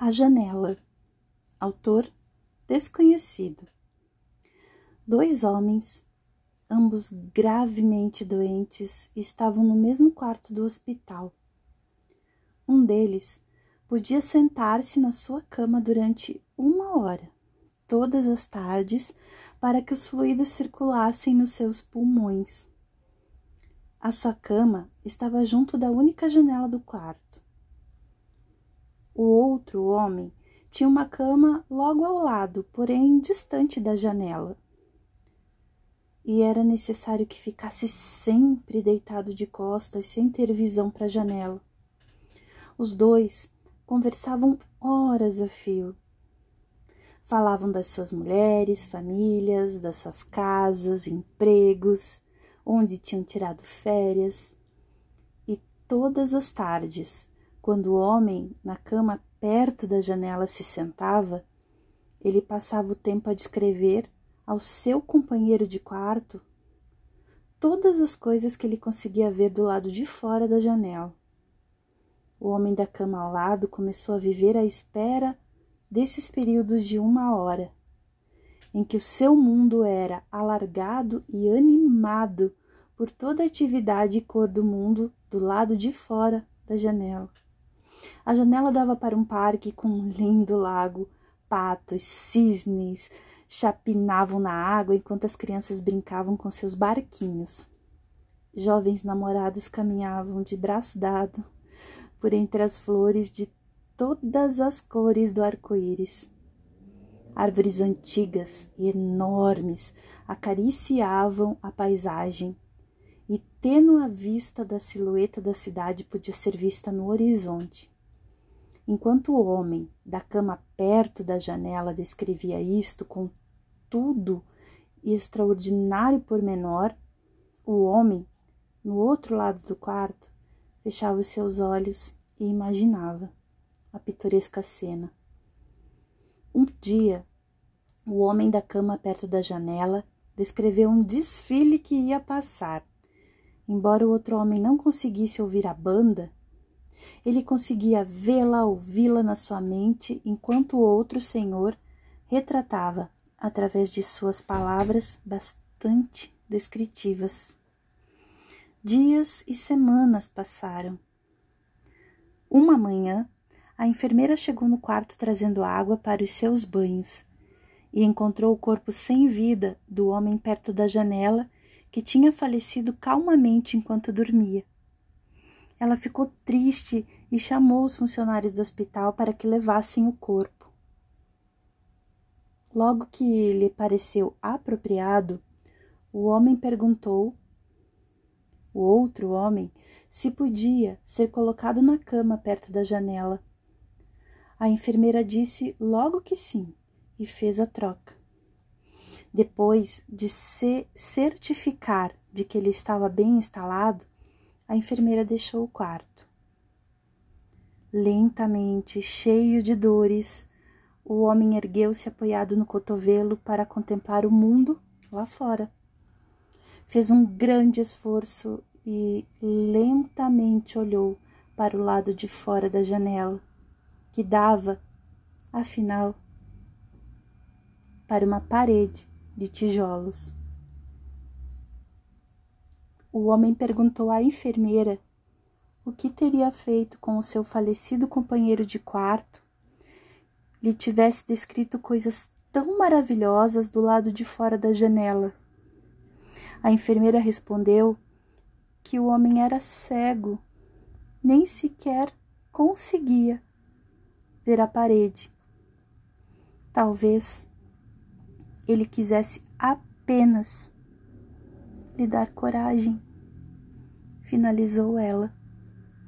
A Janela. Autor desconhecido. Dois homens, ambos gravemente doentes, estavam no mesmo quarto do hospital. Um deles podia sentar-se na sua cama durante uma hora, todas as tardes, para que os fluidos circulassem nos seus pulmões. A sua cama estava junto da única janela do quarto. O outro homem tinha uma cama logo ao lado, porém distante da janela. E era necessário que ficasse sempre deitado de costas, sem ter visão para a janela. Os dois conversavam horas a fio. Falavam das suas mulheres, famílias, das suas casas, empregos, onde tinham tirado férias. E todas as tardes, quando o homem, na cama perto da janela, se sentava, ele passava o tempo a descrever ao seu companheiro de quarto todas as coisas que ele conseguia ver do lado de fora da janela. O homem da cama ao lado começou a viver à espera desses períodos de uma hora, em que o seu mundo era alargado e animado por toda a atividade e cor do mundo do lado de fora da janela. A janela dava para um parque com um lindo lago. Patos, cisnes chapinavam na água enquanto as crianças brincavam com seus barquinhos. Jovens namorados caminhavam de braço dado por entre as flores de todas as cores do arco-íris. Árvores antigas e enormes acariciavam a paisagem e tênua vista da silhueta da cidade podia ser vista no horizonte. Enquanto o homem da cama perto da janela descrevia isto com tudo extraordinário pormenor, o homem, no outro lado do quarto, fechava os seus olhos e imaginava a pitoresca cena. Um dia, o homem da cama perto da janela descreveu um desfile que ia passar. Embora o outro homem não conseguisse ouvir a banda, ele conseguia vê-la, ouvi-la na sua mente, enquanto o outro senhor retratava, através de suas palavras bastante descritivas. Dias e semanas passaram. Uma manhã, a enfermeira chegou no quarto trazendo água para os seus banhos e encontrou o corpo sem vida do homem perto da janela que tinha falecido calmamente enquanto dormia. Ela ficou triste e chamou os funcionários do hospital para que levassem o corpo. Logo que lhe pareceu apropriado, o homem perguntou o outro homem se podia ser colocado na cama perto da janela. A enfermeira disse logo que sim e fez a troca. Depois de se certificar de que ele estava bem instalado, a enfermeira deixou o quarto. Lentamente, cheio de dores, o homem ergueu-se apoiado no cotovelo para contemplar o mundo lá fora. Fez um grande esforço e lentamente olhou para o lado de fora da janela, que dava, afinal, para uma parede de tijolos. O homem perguntou à enfermeira o que teria feito com o seu falecido companheiro de quarto lhe tivesse descrito coisas tão maravilhosas do lado de fora da janela. A enfermeira respondeu que o homem era cego, nem sequer conseguia ver a parede. Talvez ele quisesse apenas lhe dar coragem, finalizou ela.